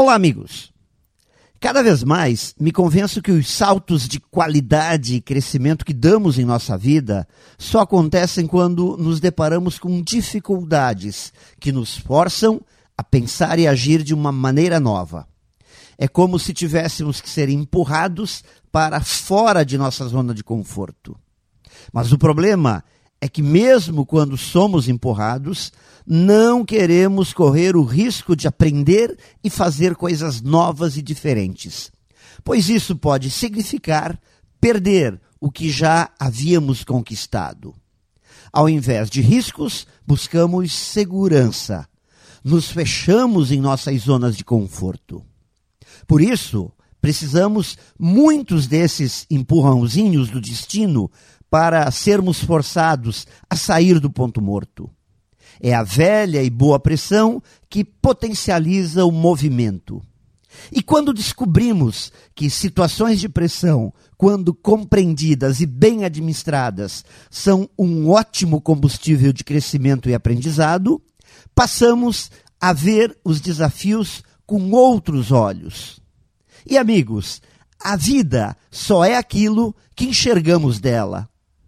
Olá, amigos! Cada vez mais me convenço que os saltos de qualidade e crescimento que damos em nossa vida só acontecem quando nos deparamos com dificuldades que nos forçam a pensar e agir de uma maneira nova. É como se tivéssemos que ser empurrados para fora de nossa zona de conforto. Mas o problema é que, mesmo quando somos empurrados, não queremos correr o risco de aprender e fazer coisas novas e diferentes, pois isso pode significar perder o que já havíamos conquistado. Ao invés de riscos, buscamos segurança. Nos fechamos em nossas zonas de conforto. Por isso, precisamos muitos desses empurrãozinhos do destino para sermos forçados a sair do ponto morto. É a velha e boa pressão que potencializa o movimento. E quando descobrimos que situações de pressão, quando compreendidas e bem administradas, são um ótimo combustível de crescimento e aprendizado, passamos a ver os desafios com outros olhos. E amigos, a vida só é aquilo que enxergamos dela